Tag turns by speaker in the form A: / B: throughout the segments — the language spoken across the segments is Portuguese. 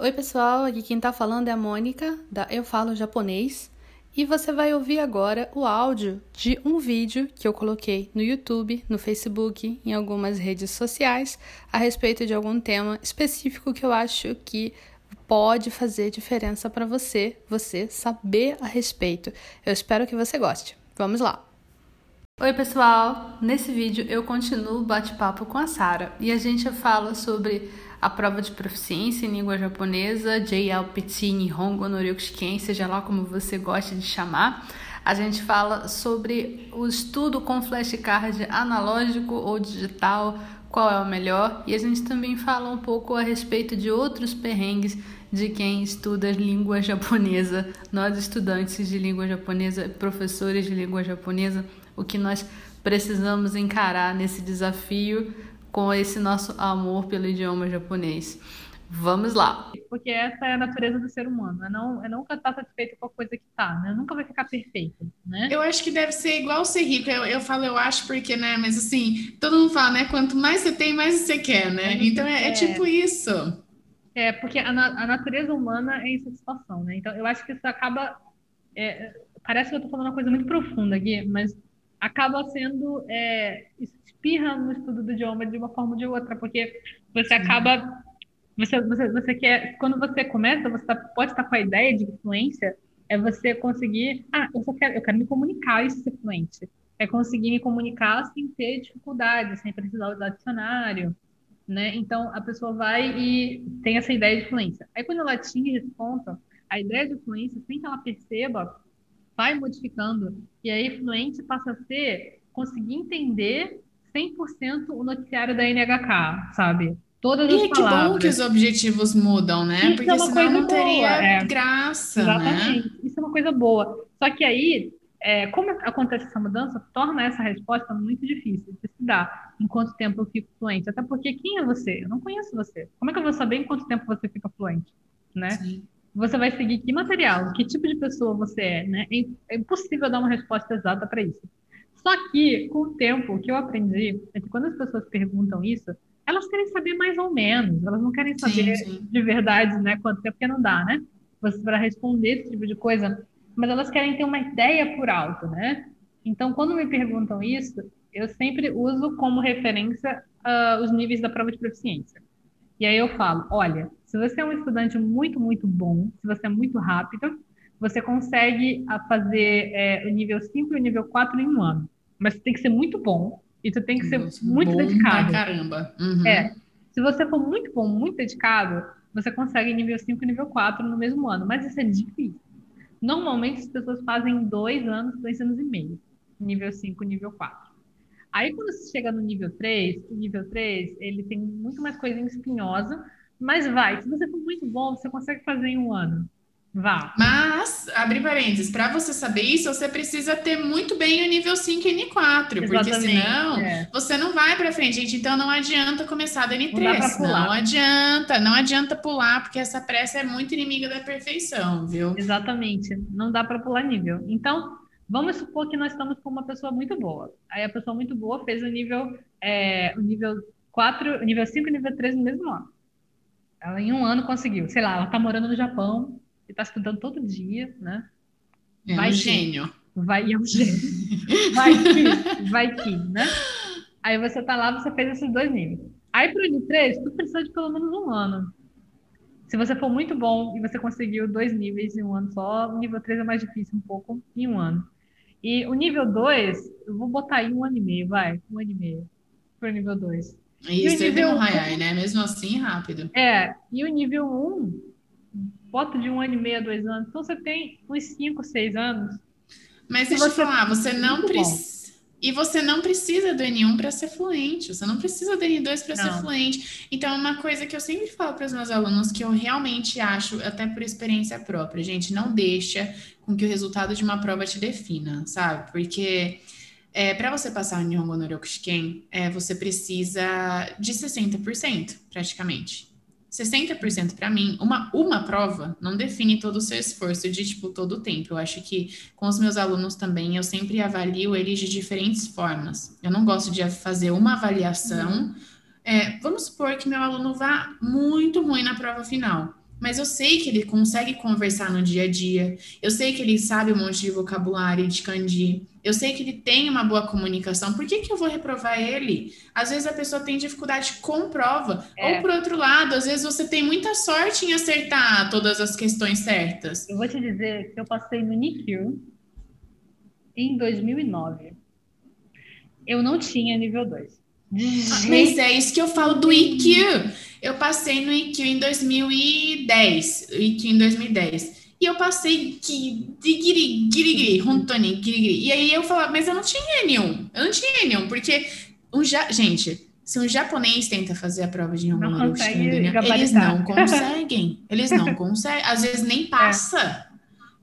A: Oi, pessoal, aqui quem tá falando é a Mônica, da Eu Falo Japonês, e você vai ouvir agora o áudio de um vídeo que eu coloquei no YouTube, no Facebook, em algumas redes sociais, a respeito de algum tema específico que eu acho que pode fazer diferença para você, você saber a respeito. Eu espero que você goste. Vamos lá! Oi, pessoal! Nesse vídeo eu continuo o bate-papo com a Sara e a gente fala sobre a prova de proficiência em língua japonesa, JLPT Nihongo no Ryukushiken, seja lá como você goste de chamar. A gente fala sobre o estudo com flashcard analógico ou digital, qual é o melhor, e a gente também fala um pouco a respeito de outros perrengues de quem estuda língua japonesa, nós estudantes de língua japonesa, professores de língua japonesa, o que nós precisamos encarar nesse desafio com esse nosso amor pelo idioma japonês. Vamos lá.
B: Porque essa é a natureza do ser humano, é não, é nunca estar satisfeito com a coisa que tá, né? Nunca vai ficar perfeito, né?
C: Eu acho que deve ser igual ser rico. Eu, eu falo, eu acho, porque, né? Mas assim, todo mundo fala, né? Quanto mais você tem, mais você quer, né? Então é, é tipo isso.
B: É, porque a, a, natureza humana é insatisfação, né? Então eu acho que isso acaba. É, parece que eu tô falando uma coisa muito profunda aqui, mas acaba sendo é, espirra no estudo do idioma de uma forma ou de outra, porque você acaba você, você, você quer quando você começa você tá, pode estar com a ideia de fluência é você conseguir ah eu quero eu quero me comunicar e ser fluente. É conseguir me comunicar sem ter dificuldade sem precisar usar dicionário né? Então a pessoa vai e tem essa ideia de fluência. Aí quando ela atinge esse ponto a ideia de fluência sem que ela perceba vai modificando, e aí fluente passa a ser conseguir entender 100% o noticiário da NHK, sabe?
C: Todas e as que bom que os objetivos mudam, né? Isso Porque é senão não teria é. graça, né? Exatamente.
B: Né? Isso é uma coisa boa. Só que aí, é, como acontece essa mudança, torna essa resposta muito difícil de se dar. Em quanto tempo eu fico fluente? Até porque quem é você? Eu não conheço você. Como é que eu vou saber em quanto tempo você fica fluente? Né? Sim você vai seguir que material, que tipo de pessoa você é, né? É, é impossível dar uma resposta exata para isso. Só que, com o tempo, o que eu aprendi é que quando as pessoas perguntam isso, elas querem saber mais ou menos, elas não querem saber sim, sim. de verdade, né? Quanto tempo, porque não dá, né? Você para responder esse tipo de coisa, mas elas querem ter uma ideia por alto, né? Então, quando me perguntam isso, eu sempre uso como referência uh, os níveis da prova de proficiência. E aí eu falo, olha, se você é um estudante muito, muito bom, se você é muito rápido, você consegue ah, fazer é, o nível 5 e o nível 4 em um ano. Mas você tem que ser muito bom e tu tem que ser Nossa, muito dedicado.
C: Pra caramba. Uhum.
B: É. Se você for muito bom, muito dedicado, você consegue nível 5 e nível 4 no mesmo ano. Mas isso é difícil. Normalmente as pessoas fazem dois anos, dois anos e meio. Nível 5 e nível 4. Aí quando você chega no nível 3, o nível 3, ele tem muito mais coisinha espinhosa, mas vai, se você for muito bom, você consegue fazer em um ano. Vá.
C: Mas, abre parênteses, para você saber isso, você precisa ter muito bem o nível 5 e N4, Exatamente, porque senão é. você não vai para frente, gente. Então não adianta começar da N3. Não, não, adianta, não adianta pular, porque essa pressa é muito inimiga da perfeição, viu?
B: Exatamente, não dá para pular nível. Então, vamos supor que nós estamos com uma pessoa muito boa. Aí a pessoa muito boa fez o nível, é, o nível 4, o nível 5 e o nível 3 no mesmo ano. Ela em um ano conseguiu. Sei lá, ela tá morando no Japão e tá estudando todo dia, né?
C: É vai um gênio.
B: Vai, é um gênio. Vai que, vai que, né? Aí você tá lá, você fez esses dois níveis. Aí pro N3, tu precisa de pelo menos um ano. Se você for muito bom e você conseguiu dois níveis em um ano só, o nível 3 é mais difícil um pouco em um ano. E o nível 2, eu vou botar aí um ano e meio, vai, um ano e meio pro nível 2.
C: E isso é um high, né? Mesmo assim, rápido.
B: É, e o nível 1, um, bota de um ano e meio a dois anos. Então você tem uns 5, 6 anos.
C: Mas deixa eu falar, você não precisa. E você não precisa do N1 para ser fluente, você não precisa do N2 para ser fluente. Então, é uma coisa que eu sempre falo para os meus alunos que eu realmente acho, até por experiência própria, gente, não deixa com que o resultado de uma prova te defina, sabe? Porque é, para você passar o Nihongo no Ryokushiken, é, você precisa de 60%, praticamente. 60% para mim, uma, uma prova não define todo o seu esforço de, tipo, todo o tempo. Eu acho que com os meus alunos também, eu sempre avalio eles de diferentes formas. Eu não gosto de fazer uma avaliação. É, vamos supor que meu aluno vá muito ruim na prova final. Mas eu sei que ele consegue conversar no dia a dia, eu sei que ele sabe um monte de vocabulário de kanji, eu sei que ele tem uma boa comunicação, por que, que eu vou reprovar ele? Às vezes a pessoa tem dificuldade com prova, é. ou por outro lado, às vezes você tem muita sorte em acertar todas as questões certas.
B: Eu vou te dizer que eu passei no Nikyu em 2009. Eu não tinha nível 2.
C: Mas é isso que eu falo do IQ. Eu passei no IQ em 2010. IQ em 2010. E eu passei que digiri, girigiri, Runtoni, girigiri. E aí eu falava, mas eu não tinha nenhum. Eu não tinha nenhum, porque um ja... gente, se um japonês tenta fazer a prova de Romanovski, eles não conseguem. Eles não conseguem. Às vezes nem passa. É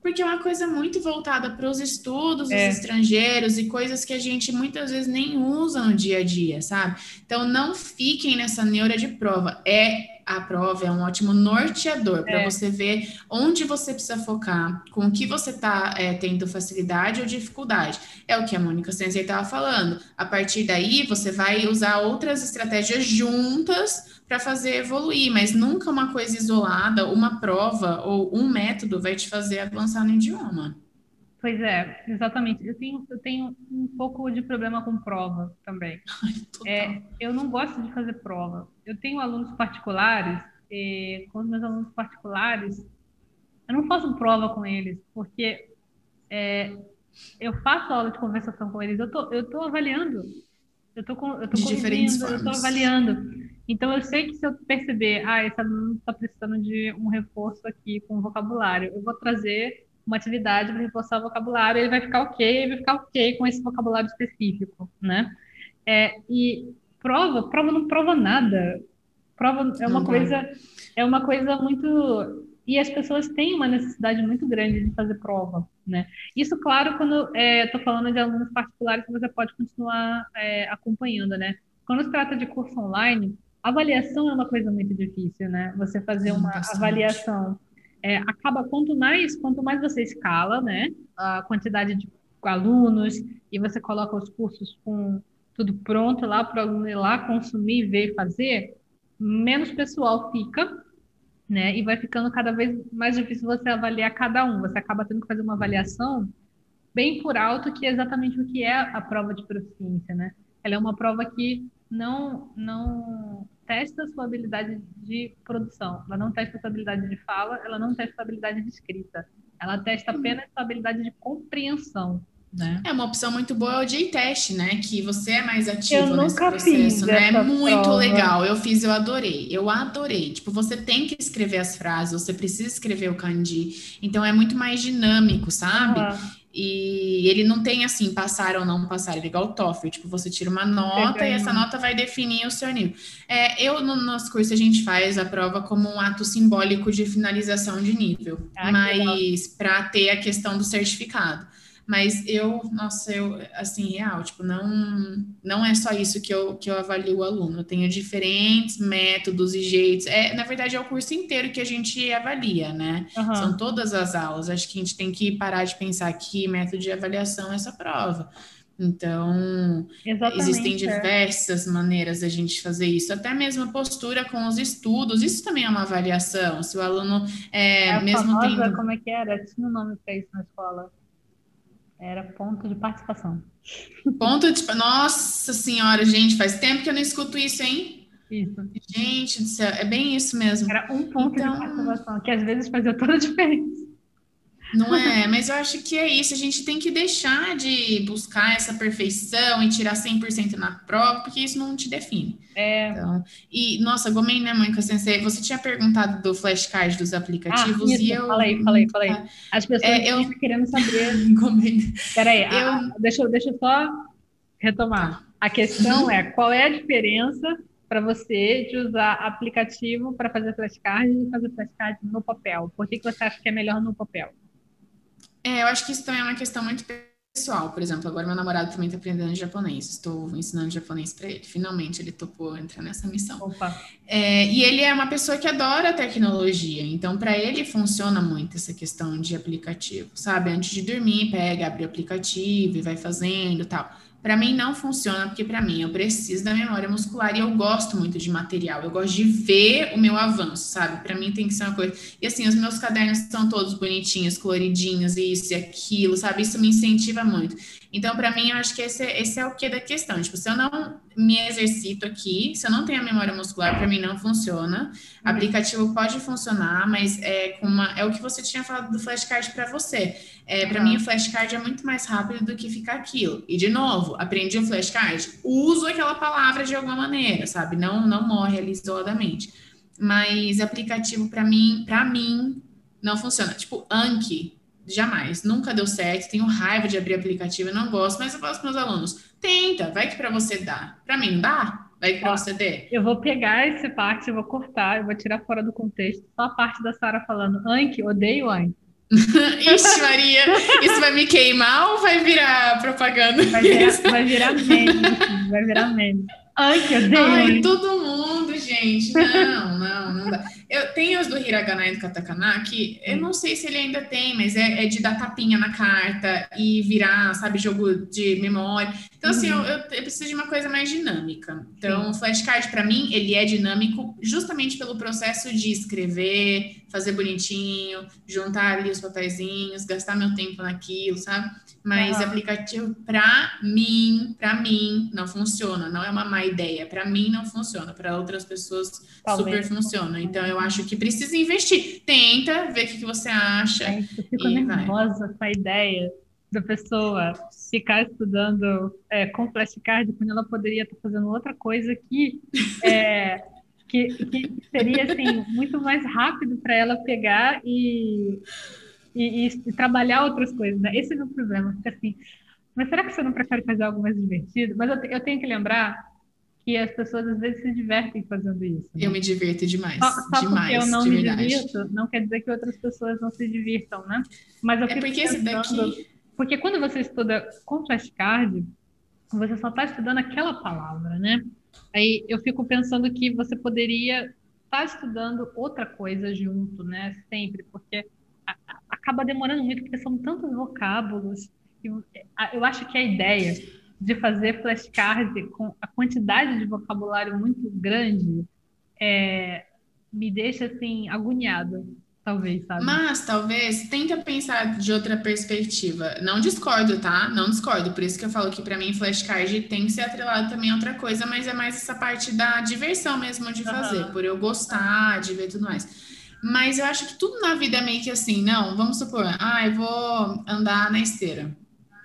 C: porque é uma coisa muito voltada para os estudos é. dos estrangeiros e coisas que a gente muitas vezes nem usa no dia a dia, sabe? Então não fiquem nessa neura de prova. É a prova é um ótimo norteador para é. você ver onde você precisa focar, com o que você está é, tendo facilidade ou dificuldade. É o que a Mônica Sensei estava falando. A partir daí, você vai usar outras estratégias juntas para fazer evoluir, mas nunca uma coisa isolada, uma prova ou um método vai te fazer avançar no idioma.
B: Pois é, exatamente. Eu tenho, eu tenho um pouco de problema com prova também. Ai, é, eu não gosto de fazer prova. Eu tenho alunos particulares, e com os meus alunos particulares, eu não faço prova com eles, porque é, eu faço aula de conversação com eles, eu tô, eu tô avaliando, eu tô, eu tô corrigindo, eu tô avaliando. Então, eu sei que se eu perceber, ah, esse aluno está precisando de um reforço aqui com vocabulário, eu vou trazer uma atividade para reforçar o vocabulário, ele vai ficar ok, ele vai ficar ok com esse vocabulário específico, né? É, e prova, prova não prova nada. Prova é uma coisa, é uma coisa muito e as pessoas têm uma necessidade muito grande de fazer prova, né? Isso, claro, quando estou é, falando de alunos particulares você pode continuar é, acompanhando, né? Quando se trata de curso online, Avaliação é uma coisa muito difícil, né? Você fazer uma Bastante. avaliação. É, acaba quanto mais quanto mais você escala, né, a quantidade de alunos e você coloca os cursos com tudo pronto lá para o aluno ir lá consumir, ver, fazer, menos pessoal fica, né? E vai ficando cada vez mais difícil você avaliar cada um. Você acaba tendo que fazer uma avaliação bem por alto, que é exatamente o que é a prova de proficiência, né? Ela é uma prova que não não testa a sua habilidade de produção, ela não testa a sua habilidade de fala, ela não testa a habilidade de escrita, ela testa uhum. apenas a sua habilidade de compreensão. Né?
C: É uma opção muito boa é o J-test, né? Que você é mais ativo eu nesse processo, né? É muito prova. legal. Eu fiz, eu adorei. Eu adorei. Tipo, você tem que escrever as frases, você precisa escrever o kanji. Então é muito mais dinâmico, sabe? Uhum. E ele não tem assim, passar ou não passar, ele é igual o TOEFL, tipo, você tira uma nota e essa nota vai definir o seu nível. É, eu, no nosso curso, a gente faz a prova como um ato simbólico de finalização de nível, ah, mas para ter a questão do certificado. Mas eu, nossa, eu, assim, real, tipo, não, não é só isso que eu, que eu avalio o aluno. Eu tenho diferentes métodos e jeitos. É, na verdade, é o curso inteiro que a gente avalia, né? Uhum. São todas as aulas. Acho que a gente tem que parar de pensar que método de avaliação é essa prova. Então, Exatamente, existem é. diversas é. maneiras da gente fazer isso, até mesmo a postura com os estudos, isso também é uma avaliação. Se o aluno é, é mesmo
B: famosa, tem... como é que era? Tinha um nome para isso na escola. Era ponto de participação.
C: Ponto de. Nossa Senhora, gente, faz tempo que eu não escuto isso, hein?
B: Isso.
C: Gente do céu, é bem isso mesmo.
B: Era um ponto então... de participação, que às vezes fazia toda a diferença.
C: Não é? Mas eu acho que é isso. A gente tem que deixar de buscar essa perfeição e tirar 100% na prova, porque isso não te define.
B: É.
C: Então, e, nossa, Gomen, né, Mônica Sensei? Você tinha perguntado do flashcard dos aplicativos
B: ah, isso,
C: e eu.
B: Falei, falei, falei. As pessoas é, eu... querendo saber. Gomen. Peraí, eu... a, deixa, deixa eu só retomar. A questão é qual é a diferença para você de usar aplicativo para fazer flashcard e fazer flashcard no papel? Por que, que você acha que é melhor no papel?
C: É, eu acho que isso também é uma questão muito pessoal. Por exemplo, agora meu namorado também está aprendendo japonês. Estou ensinando japonês para ele. Finalmente ele topou entrar nessa missão.
B: Opa.
C: É, e ele é uma pessoa que adora tecnologia. Então, para ele funciona muito essa questão de aplicativo, sabe? Antes de dormir, pega, abre o aplicativo e vai fazendo tal. Para mim não funciona, porque para mim eu preciso da memória muscular e eu gosto muito de material, eu gosto de ver o meu avanço, sabe? Para mim tem que ser uma coisa. E assim, os meus cadernos são todos bonitinhos, coloridinhos, isso e aquilo, sabe? Isso me incentiva muito. Então, para mim, eu acho que esse, esse é o que da questão. Tipo, se eu não me exercito aqui, se eu não tenho a memória muscular, para mim não funciona. Uhum. Aplicativo pode funcionar, mas é com uma, é o que você tinha falado do flashcard para você. É, para uhum. mim, o flashcard é muito mais rápido do que ficar aquilo. E de novo, aprendi o flashcard, uso aquela palavra de alguma maneira, sabe? Não, não morre ali isoladamente. Mas aplicativo para mim, para mim, não funciona. Tipo, Anki, Jamais, nunca deu certo, tenho raiva de abrir aplicativo, eu não gosto, mas eu falo para meus alunos, tenta, vai que para você dá. Para mim não dá? Vai que para você dê.
B: Eu vou pegar essa parte, eu vou cortar, eu vou tirar fora do contexto, só a parte da Sara falando, Anki, odeio Anki.
C: Ixi, Maria, isso vai me queimar ou vai virar propaganda?
B: Vai virar, vai virar meme, vai virar meme. Ai, que odeio.
C: Ai, todo mundo, gente. Não, não, não dá. Eu tenho os do Hiragana e do Katakana, que eu não sei se ele ainda tem, mas é, é de dar tapinha na carta e virar, sabe, jogo de memória. Então, assim, uhum. eu, eu, eu, preciso de uma coisa mais dinâmica. Então, o flashcard, para mim, ele é dinâmico justamente pelo processo de escrever, fazer bonitinho, juntar ali os papeizinhos, gastar meu tempo naquilo, sabe? Mas uhum. aplicativo, para mim, para mim, não funciona. Não é uma má ideia. Para mim, não funciona. Para outras pessoas, Talvez. super funciona. Então, eu acho que precisa investir. Tenta, ver o que, que você acha.
B: É, eu fico nervosa vai. com a ideia da pessoa ficar estudando é, com flashcard quando ela poderia estar fazendo outra coisa que, é, que, que, seria assim, muito mais rápido para ela pegar e e, e, trabalhar outras coisas, né? Esse é o meu problema, fica assim, mas será que você não prefere fazer algo mais divertido? Mas eu, eu tenho que lembrar que as pessoas às vezes se divertem fazendo isso.
C: Né? Eu me divirto demais.
B: Só, só
C: demais,
B: porque eu não me verdade. divirto, não quer dizer que outras pessoas não se divirtam, né?
C: Mas eu é porque esse daqui...
B: Porque quando você estuda com flashcard, você só está estudando aquela palavra, né? Aí eu fico pensando que você poderia estar tá estudando outra coisa junto, né? Sempre, porque acaba demorando muito, porque são tantos vocábulos. Eu, eu acho que a ideia de fazer flashcard com a quantidade de vocabulário muito grande é, me deixa assim agoniada, talvez, sabe?
C: Mas talvez tenta pensar de outra perspectiva. Não discordo, tá? Não discordo. Por isso que eu falo que para mim flashcard tem que ser atrelado também a outra coisa, mas é mais essa parte da diversão mesmo de fazer, uhum. por eu gostar de ver tudo mais. Mas eu acho que tudo na vida é meio que assim, não, vamos supor, ah, eu vou andar na esteira.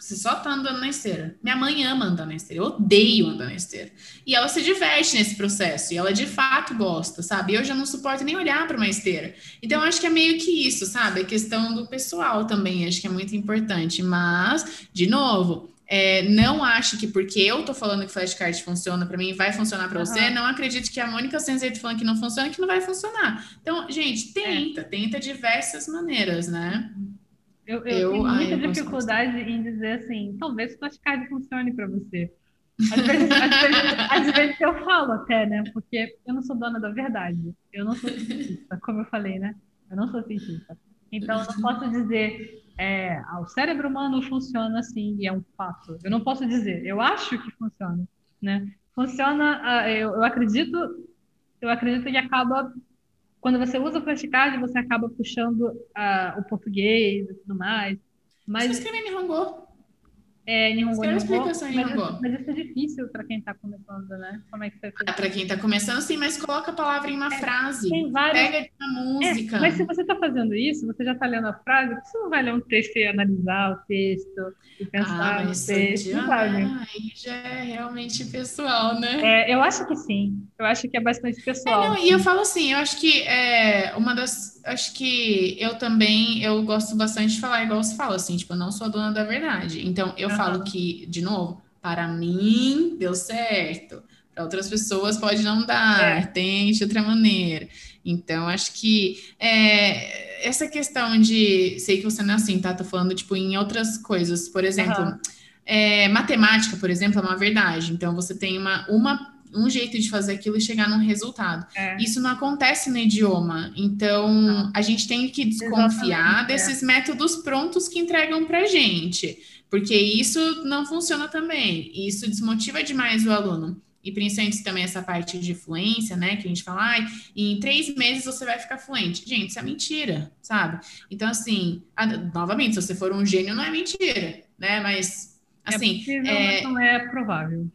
C: Você só tá andando na esteira. Minha mãe ama andar na esteira, eu odeio andar na esteira. E ela se diverte nesse processo, e ela de fato gosta, sabe? Eu já não suporto nem olhar para uma esteira. Então, eu acho que é meio que isso, sabe? A questão do pessoal também, acho que é muito importante. Mas, de novo, é, não ache que porque eu tô falando que flashcard funciona para mim, vai funcionar para uhum. você. Não acredite que a Mônica Sensei tá falando que não funciona, que não vai funcionar. Então, gente, tenta, é. tenta diversas maneiras, né?
B: Eu, eu, eu tenho muita ai, dificuldade em dizer assim, talvez flashcard funcione para você. Às vezes, às, vezes, às vezes, eu falo até, né? Porque eu não sou dona da verdade. Eu não sou cientista, como eu falei, né? Eu não sou cientista. Então, eu não posso dizer é, ah, o cérebro humano funciona assim e é um fato. Eu não posso dizer, eu acho que funciona, né? Funciona, uh, eu, acredito, eu acredito que acaba quando você usa o flashcard, você acaba puxando uh, o português e tudo mais. Mas
C: você em Nihongo?
B: É, Nihongo,
C: Nihongo, explicação em
B: Nihongo. Mas, mas isso é difícil para quem está começando, né? Como é que você
C: ah, Para quem está começando, sim, mas coloca a palavra em uma é, frase. Tem várias... Pega de uma música.
B: É, mas se você está fazendo isso, você já está lendo a frase, você não vai ler um texto e analisar o texto e pensar ah, no texto.
C: Já, aí já é realmente pessoal, né?
B: É, eu acho que sim. Eu acho que é bastante é, pessoal.
C: É, não, e eu falo assim, eu acho que é uma das acho que eu também, eu gosto bastante de falar igual você fala, assim, tipo, eu não sou a dona da verdade. Então, eu uhum. Falo que, de novo, para mim deu certo. Para outras pessoas pode não dar, é. tem de outra maneira. Então, acho que é, essa questão de. Sei que você não é assim, tá? Tô falando, tipo, em outras coisas. Por exemplo, uhum. é, matemática, por exemplo, é uma verdade. Então, você tem uma, uma um jeito de fazer aquilo e chegar num resultado. É. Isso não acontece no idioma. Então, a gente tem que desconfiar Exatamente, é. desses é. métodos prontos que entregam para gente. Porque isso não funciona também. Isso desmotiva demais o aluno. E principalmente também essa parte de fluência, né? Que a gente fala, ah, em três meses você vai ficar fluente. Gente, isso é mentira, sabe? Então, assim, a, novamente, se você for um gênio, não é mentira, né? Mas, é assim.
B: É possível, é... mas não é provável.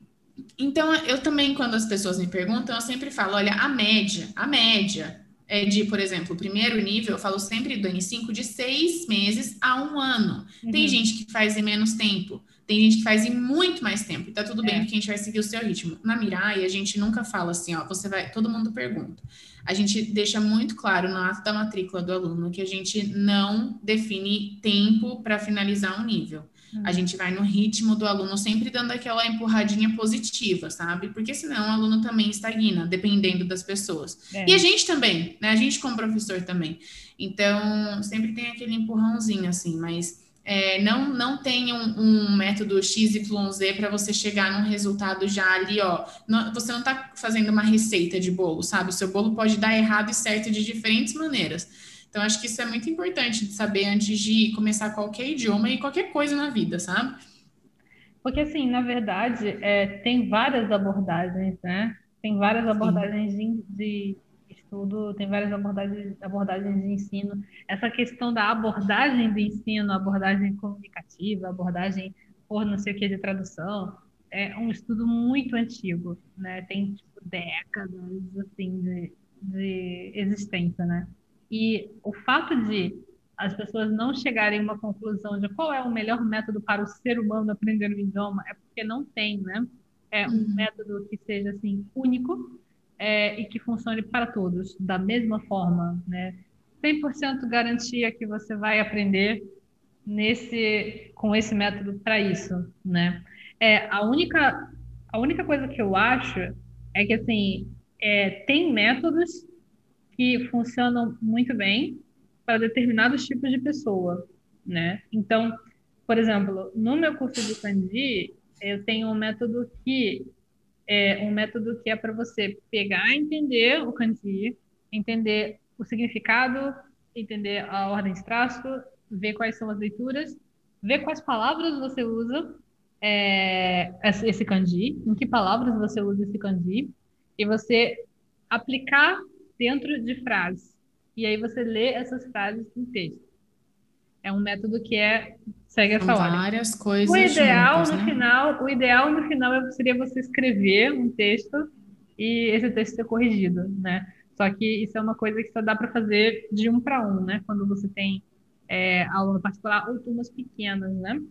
C: Então, eu também, quando as pessoas me perguntam, eu sempre falo: olha, a média, a média é de, por exemplo, o primeiro nível, eu falo sempre do N5 de seis meses a um ano. Uhum. Tem gente que faz em menos tempo. Tem gente que faz em muito mais tempo, e tá tudo bem, é. porque a gente vai seguir o seu ritmo. Na Mirai, a gente nunca fala assim, ó, você vai, todo mundo pergunta. A gente deixa muito claro no ato da matrícula do aluno que a gente não define tempo para finalizar um nível. A gente vai no ritmo do aluno, sempre dando aquela empurradinha positiva, sabe? Porque senão o aluno também estagna, dependendo das pessoas. É. E a gente também, né? A gente como professor também. Então, sempre tem aquele empurrãozinho, assim, mas é, não, não tem um, um método XYZ para você chegar num resultado já ali, ó. Não, você não está fazendo uma receita de bolo, sabe? O seu bolo pode dar errado e certo de diferentes maneiras. Então, acho que isso é muito importante de saber antes de começar qualquer idioma e qualquer coisa na vida, sabe?
B: Porque, assim, na verdade, é, tem várias abordagens, né? Tem várias abordagens de, de estudo, tem várias abordagens, abordagens de ensino. Essa questão da abordagem do ensino, abordagem comunicativa, abordagem por não sei o que de tradução, é um estudo muito antigo, né? Tem tipo, décadas assim de, de existência, né? E o fato de as pessoas não chegarem a uma conclusão de qual é o melhor método para o ser humano aprender o idioma é porque não tem, né? É um uhum. método que seja assim único é, e que funcione para todos da mesma forma, né? 100% garantia que você vai aprender nesse com esse método para isso, né? É a única a única coisa que eu acho é que assim é, tem métodos que funcionam muito bem para determinados tipos de pessoa, né? Então, por exemplo, no meu curso de kanji, eu tenho um método que é um método que é para você pegar, entender o kanji, entender o significado, entender a ordem de traço, ver quais são as leituras, ver quais palavras você usa é, esse kanji, em que palavras você usa esse kanji, e você aplicar dentro de frases. E aí você lê essas frases em texto. É um método que é segue essa
C: São ordem. várias coisas.
B: O ideal
C: juntas,
B: no né? final, o ideal no final seria você escrever um texto e esse texto ser corrigido, né? Só que isso é uma coisa que só dá para fazer de um para um, né? Quando você tem é, aluno particular ou turmas pequenas, né?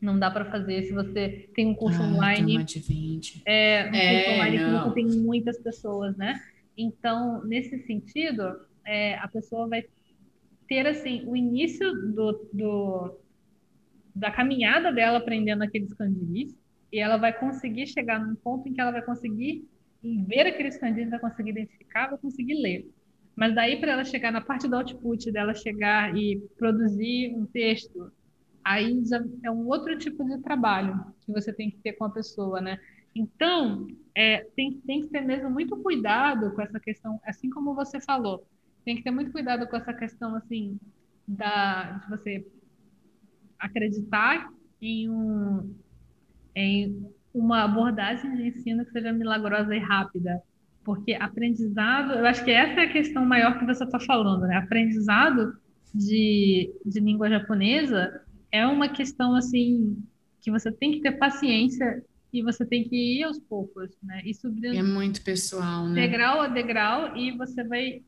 B: Não dá para fazer se você tem um curso ah, online.
C: de 20.
B: É, um é, curso online não. que você tem muitas pessoas, né? Então, nesse sentido, é, a pessoa vai ter assim o início do, do da caminhada dela aprendendo aqueles kanjis e ela vai conseguir chegar num ponto em que ela vai conseguir ver aqueles kanjis, vai conseguir identificar, vai conseguir ler. Mas daí para ela chegar na parte do output, dela chegar e produzir um texto, aí já é um outro tipo de trabalho que você tem que ter com a pessoa, né? Então, é, tem, tem que ter mesmo muito cuidado com essa questão, assim como você falou, tem que ter muito cuidado com essa questão, assim, da, de você acreditar em, um, em uma abordagem de ensino que seja milagrosa e rápida. Porque aprendizado, eu acho que essa é a questão maior que você está falando, né? Aprendizado de, de língua japonesa é uma questão, assim, que você tem que ter paciência e você tem que ir aos poucos, né? E subindo
C: é muito pessoal, né?
B: Degrau a degrau e você vai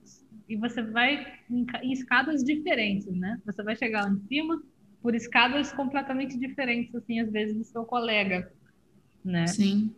B: e você vai em, em escadas diferentes, né? Você vai chegar lá em cima, por escadas completamente diferentes, assim, às vezes, do seu colega, né?
C: Sim.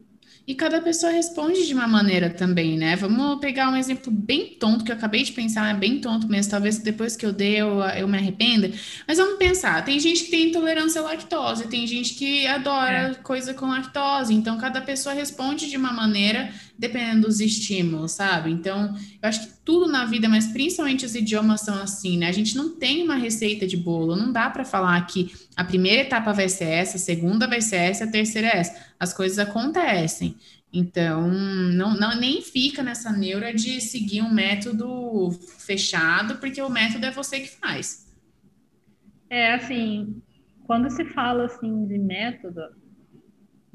C: E cada pessoa responde de uma maneira também, né? Vamos pegar um exemplo bem tonto, que eu acabei de pensar, é bem tonto mesmo, talvez depois que eu dei eu, eu me arrependa. Mas vamos pensar, tem gente que tem intolerância à lactose, tem gente que adora é. coisa com lactose, então cada pessoa responde de uma maneira dependendo dos estímulos, sabe? Então, eu acho que tudo na vida, mas principalmente os idiomas são assim, né? A gente não tem uma receita de bolo, não dá para falar que a primeira etapa vai ser essa, a segunda vai ser essa, a terceira é essa. As coisas acontecem. Então, não, não nem fica nessa neura de seguir um método fechado, porque o método é você que faz.
B: É, assim, quando se fala assim de método,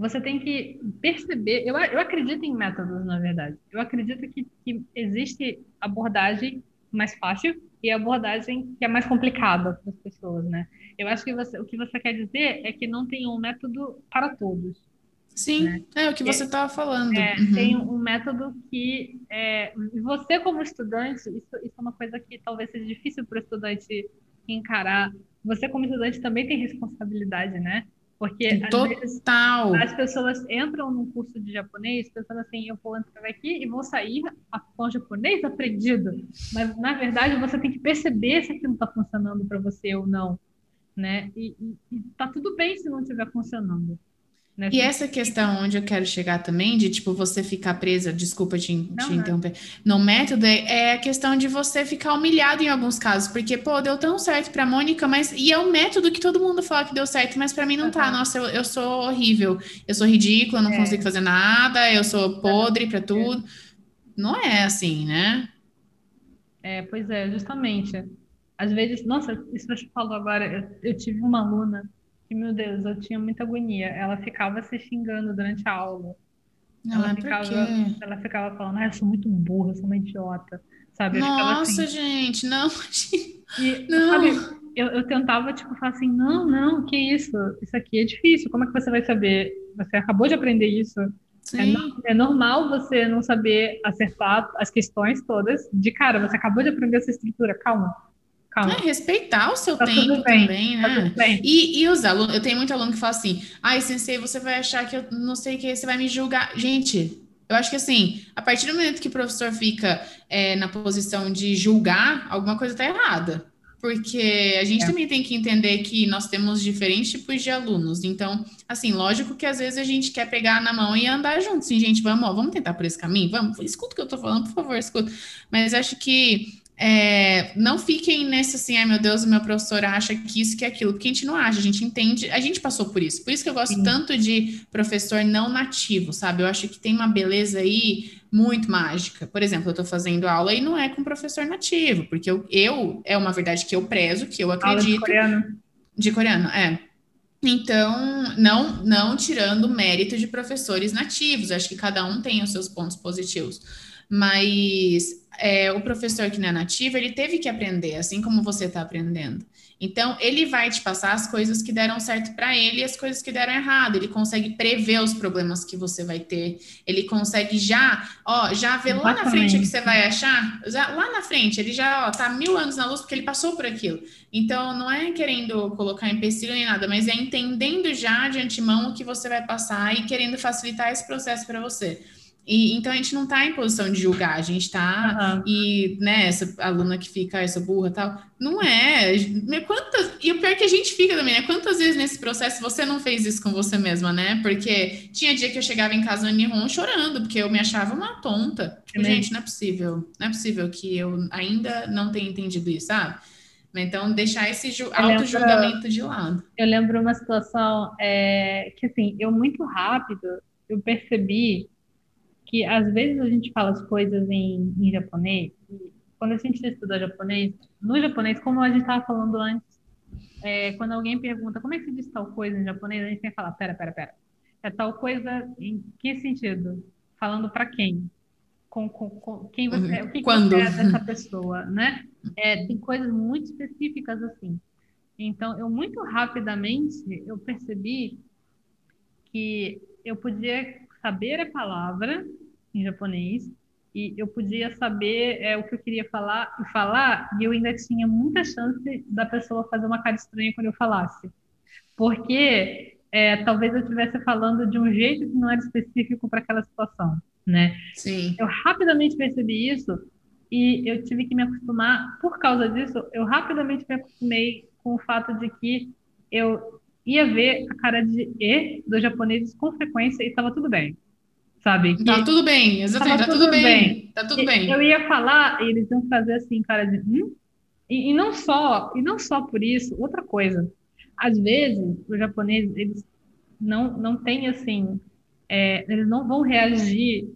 B: você tem que perceber. Eu, eu acredito em métodos, na verdade. Eu acredito que, que existe abordagem mais fácil e abordagem que é mais complicada para as pessoas, né? Eu acho que você, o que você quer dizer é que não tem um método para todos.
C: Sim, né? é o que você estava falando.
B: É, uhum. Tem um método que é, você como estudante, isso, isso é uma coisa que talvez seja difícil para o estudante encarar. Você como estudante também tem responsabilidade, né? Porque
C: Total.
B: as pessoas entram num curso de japonês pensando assim, eu vou entrar aqui e vou sair com japonês aprendido. Mas na verdade você tem que perceber se aquilo está funcionando para você ou não, né? E, e, e tá tudo bem se não estiver funcionando.
C: Né? E essa questão onde eu quero chegar também, de tipo, você ficar presa, desculpa te, não, te interromper, no método, é, é a questão de você ficar humilhado em alguns casos, porque, pô, deu tão certo pra Mônica, mas. E é o método que todo mundo fala que deu certo, mas para mim não uhum. tá. Nossa, eu, eu sou horrível, eu sou ridícula, não é. consigo fazer nada, eu sou podre para tudo. Não é assim, né?
B: É, pois é, justamente. Às vezes, nossa, isso que eu te falo agora, eu, eu tive uma aluna que, meu Deus, eu tinha muita agonia. Ela ficava se xingando durante a aula. Ela, ah, ficava, ela ficava falando, ah, eu sou muito burra, eu sou uma idiota. Sabe?
C: Eu Nossa, assim. gente, não.
B: E, não. Sabe, eu, eu tentava, tipo, falar assim, não, não, que isso? Isso aqui é difícil, como é que você vai saber? Você acabou de aprender isso. É, é, normal você não saber acertar as questões todas de cara, você acabou de aprender essa estrutura, calma.
C: Calma. É, respeitar o seu tá tempo também, tá né? E, e os alunos, eu tenho muito aluno que fala assim: ai, sensei, você vai achar que eu não sei o que, você vai me julgar. Gente, eu acho que assim, a partir do momento que o professor fica é, na posição de julgar, alguma coisa está errada. Porque a gente é. também tem que entender que nós temos diferentes tipos de alunos. Então, assim, lógico que às vezes a gente quer pegar na mão e andar junto. Sim, gente, vamos, ó, vamos tentar por esse caminho? Vamos, escuta o que eu tô falando, por favor, escuta. Mas acho que é, não fiquem nesse assim, ai meu Deus, o meu professor acha que isso, que aquilo, porque a gente não acha, a gente entende, a gente passou por isso. Por isso que eu gosto Sim. tanto de professor não nativo, sabe? Eu acho que tem uma beleza aí muito mágica. Por exemplo, eu estou fazendo aula e não é com professor nativo, porque eu, eu é uma verdade que eu prezo, que eu acredito. Aula de
B: coreano.
C: De coreano, é. Então, não, não tirando o mérito de professores nativos, acho que cada um tem os seus pontos positivos. Mas é, o professor que não é nativo, ele teve que aprender, assim como você está aprendendo. Então, ele vai te passar as coisas que deram certo para ele e as coisas que deram errado. Ele consegue prever os problemas que você vai ter. Ele consegue já, ó, já ver lá na frente o que você vai achar. Já, lá na frente, ele já, ó, tá mil anos na luz porque ele passou por aquilo. Então, não é querendo colocar empecilho nem nada, mas é entendendo já de antemão o que você vai passar e querendo facilitar esse processo para você. E, então a gente não está em posição de julgar, a gente está uhum. e né, essa aluna que fica, essa burra tal, não é. Quantas, e o pior é que a gente fica também, né? Quantas vezes nesse processo você não fez isso com você mesma, né? Porque tinha dia que eu chegava em casa no Nihon chorando, porque eu me achava uma tonta. Tipo, é gente, não é possível, não é possível que eu ainda não tenha entendido isso, sabe? Então, deixar esse auto-julgamento de lado.
B: Eu lembro uma situação é, que, assim, eu muito rápido, eu percebi que às vezes a gente fala as coisas em, em japonês, e quando a gente estuda japonês, no japonês, como a gente estava falando antes, é, quando alguém pergunta como é que se diz tal coisa em japonês, a gente tem que falar, pera, pera, pera. É tal coisa em que sentido? Falando para quem? Com, com, com, quem você, o que,
C: Quando?
B: você é dessa pessoa, né? É, tem coisas muito específicas assim. Então, eu muito rapidamente eu percebi que eu podia saber a palavra em japonês. E eu podia saber é, o que eu queria falar e falar e eu ainda tinha muita chance da pessoa fazer uma cara estranha quando eu falasse. Porque é, talvez eu estivesse falando de um jeito que não era específico para aquela situação né?
C: Sim.
B: Eu rapidamente percebi isso e eu tive que me acostumar. Por causa disso eu rapidamente me acostumei com o fato de que eu ia ver a cara de E dos japoneses com frequência e estava tudo bem sabe?
C: Que tá tudo bem, exatamente, tá tudo, tudo bem, bem, tá tudo bem.
B: Eu ia falar e eles iam fazer assim, cara de, hum? E, e, não só, e não só por isso, outra coisa. Às vezes, os japoneses, eles não, não têm assim, é, eles não vão reagir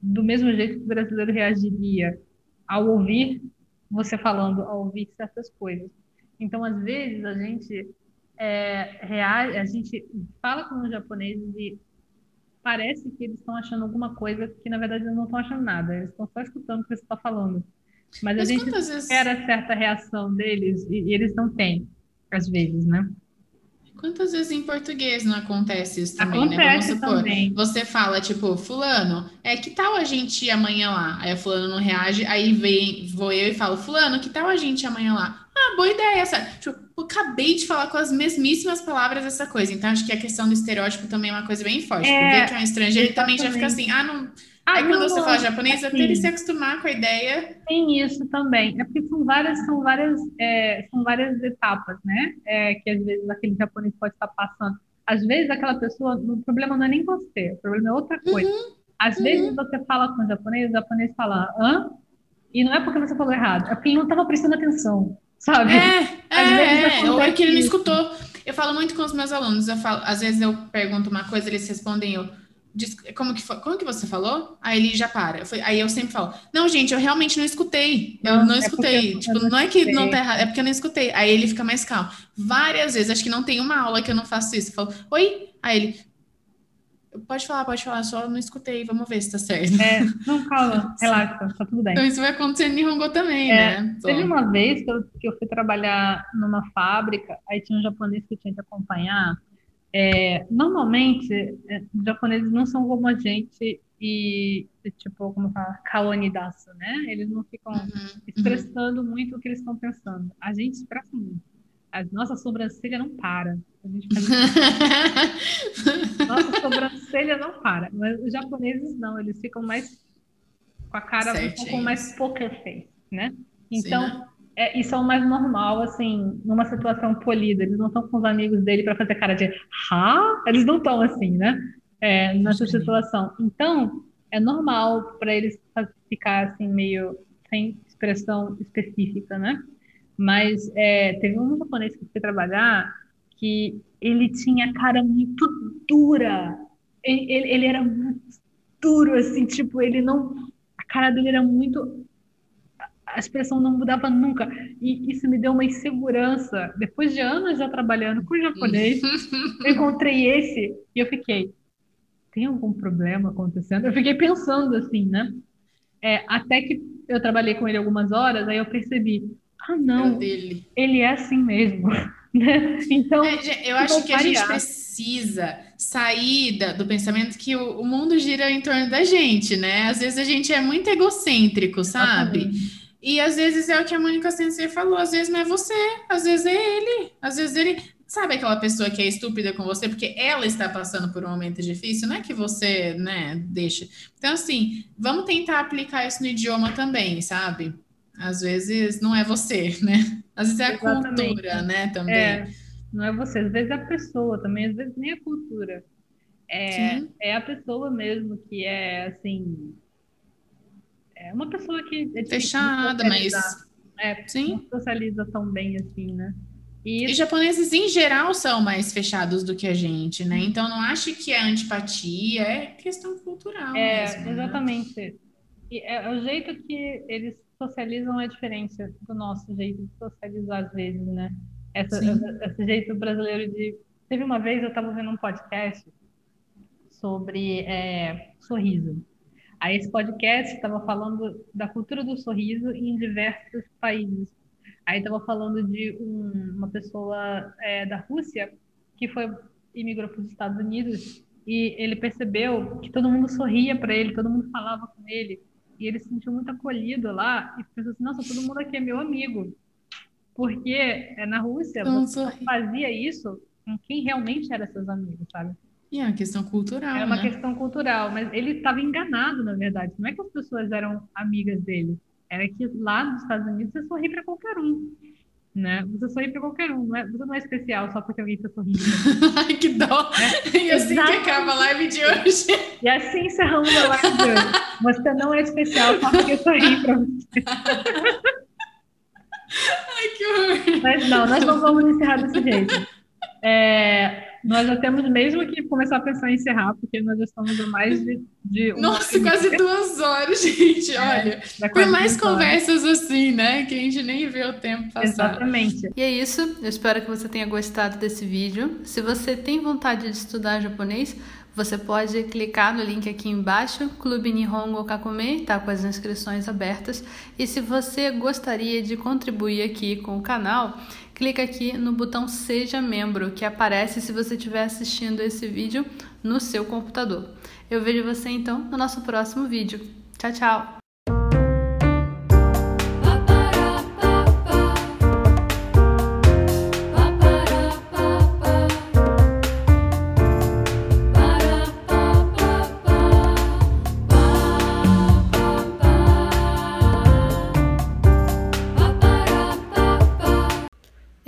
B: do mesmo jeito que o brasileiro reagiria ao ouvir você falando, ao ouvir certas coisas. Então, às vezes, a gente é, real, a gente fala com os japoneses e parece que eles estão achando alguma coisa que na verdade eles não estão achando nada, eles estão só escutando o que você está falando. Mas, Mas a gente espera vezes... certa reação deles e, e eles não têm, às vezes, né?
C: Quantas vezes em português não acontece isso também, acontece né? Vamos supor, também. você fala, tipo, fulano, é que tal a gente ir amanhã lá? Aí a fulano não reage, aí vem, vou eu e falo, fulano, que tal a gente ir amanhã lá? Ah, boa ideia essa. Tipo, acabei de falar com as mesmíssimas palavras essa coisa. Então, acho que a questão do estereótipo também é uma coisa bem forte. É, ver que é um estrangeiro, também já fica assim, ah, não ah, Aí quando você fala japonês, assim, até ele se acostumar com a ideia.
B: Tem isso também. É porque são várias, são várias, é, são várias etapas, né? É, que às vezes aquele japonês pode estar passando. Às vezes aquela pessoa, o problema não é nem você, o problema é outra coisa. Uhum, às uhum. vezes você fala com o japonês, o japonês fala, hã? E não é porque você falou errado, é porque ele não estava prestando atenção, sabe?
C: É, é, é, ou é que ele não escutou. Eu falo muito com os meus alunos, eu falo, às vezes eu pergunto uma coisa, eles respondem eu como que, como que você falou? Aí ele já para. Eu falei, aí eu sempre falo, não, gente, eu realmente não escutei. Eu não, não é escutei. tipo, não, não é que não tá errado, é porque eu não escutei. Aí ele fica mais calmo. Várias vezes, acho que não tem uma aula que eu não faço isso. Eu falo, oi? Aí ele, pode falar, pode falar, só não escutei, vamos ver se tá certo.
B: É, não, calma, relaxa, tá tudo bem.
C: Então isso vai acontecer em Nihongo também, é, né?
B: Teve uma vez que eu, que eu fui trabalhar numa fábrica, aí tinha um japonês que tinha que acompanhar, é, normalmente, é, os japoneses não são como a gente e, tipo, como fala, kaonidasu, né? Eles não ficam uhum, uhum. expressando uhum. muito o que eles estão pensando. A gente expressa muito. A nossa sobrancelha não para. A gente faz... nossa sobrancelha não para. Mas os japoneses não, eles ficam mais com a cara Certinho. um pouco mais poker face, né? Então, Sim, né? é, isso é o mais normal, assim, numa situação polida. Eles não estão com os amigos dele para fazer cara de ha? Eles não estão assim, né? É, nessa Sim. situação. Então, é normal para eles ficar assim, meio sem expressão específica, né? Mas é, teve um japonês que foi trabalhar que ele tinha cara muito dura. Ele, ele, ele era muito duro, assim, tipo, ele não. A cara dele era muito a expressão não mudava nunca. E isso me deu uma insegurança. Depois de anos já trabalhando com japonês, eu encontrei esse e eu fiquei, tem algum problema acontecendo? Eu fiquei pensando assim, né? É, até que eu trabalhei com ele algumas horas, aí eu percebi, ah, não, ele é assim mesmo. Né? Então,
C: é, eu acho que a gente precisa sair da, do pensamento que o, o, mundo gira em torno da gente, né? Às vezes a gente é muito egocêntrico, sabe? Exatamente. E às vezes é o que a Mônica Sensei falou, às vezes não é você, às vezes é ele, às vezes ele. Sabe aquela pessoa que é estúpida com você porque ela está passando por um momento difícil? Não é que você, né, deixa. Então, assim, vamos tentar aplicar isso no idioma também, sabe? Às vezes não é você, né? Às vezes é a Exatamente. cultura, né, também.
B: É, não é você, às vezes é a pessoa também, às vezes nem a cultura. É, é a pessoa mesmo que é, assim, é uma pessoa que é
C: fechada, mas
B: é, Sim. não socializa tão bem assim, né?
C: E... e japoneses em geral são mais fechados do que a gente, né? Então não acho que é antipatia, é questão cultural.
B: É,
C: mesmo,
B: né? exatamente. Né? E é, o jeito que eles socializam é diferente do nosso jeito de socializar às vezes, né? Essa, esse jeito brasileiro de. Teve uma vez eu estava vendo um podcast sobre é, sorriso. Aí esse podcast estava falando da cultura do sorriso em diversos países. Aí estava falando de um, uma pessoa é, da Rússia que foi imigrou para os Estados Unidos e ele percebeu que todo mundo sorria para ele, todo mundo falava com ele e ele se sentiu muito acolhido lá e pensou assim, nossa, todo mundo aqui é meu amigo. Porque é, na Rússia você fazia isso com quem realmente era seus amigos, sabe?
C: E é uma questão cultural.
B: É uma
C: né?
B: questão cultural, mas ele estava enganado, na verdade. Não é que as pessoas eram amigas dele, era que lá nos Estados Unidos você sorri para qualquer um. Né? Você sorri para qualquer um, não é, você não é especial só porque alguém está sorrindo.
C: Ai, que dó! É, e assim Exatamente. que acaba a live de hoje.
B: E assim encerramos a live de hoje. Você não é especial só porque sorri para você.
C: Ai, que horror!
B: Mas não, nós não vamos encerrar desse jeito. É, Nós já temos mesmo que começar a pensar em encerrar, porque nós já estamos a mais de. de
C: Nossa, quase duas horas, gente. É, Olha, foi mais conversas assim, né? Que a gente nem vê o tempo passar.
B: Exatamente.
A: E é isso. Eu espero que você tenha gostado desse vídeo. Se você tem vontade de estudar japonês, você pode clicar no link aqui embaixo, Clube Nihongo Kakume, tá com as inscrições abertas. E se você gostaria de contribuir aqui com o canal, clica aqui no botão Seja Membro, que aparece se você estiver assistindo esse vídeo no seu computador. Eu vejo você então no nosso próximo vídeo. Tchau, tchau!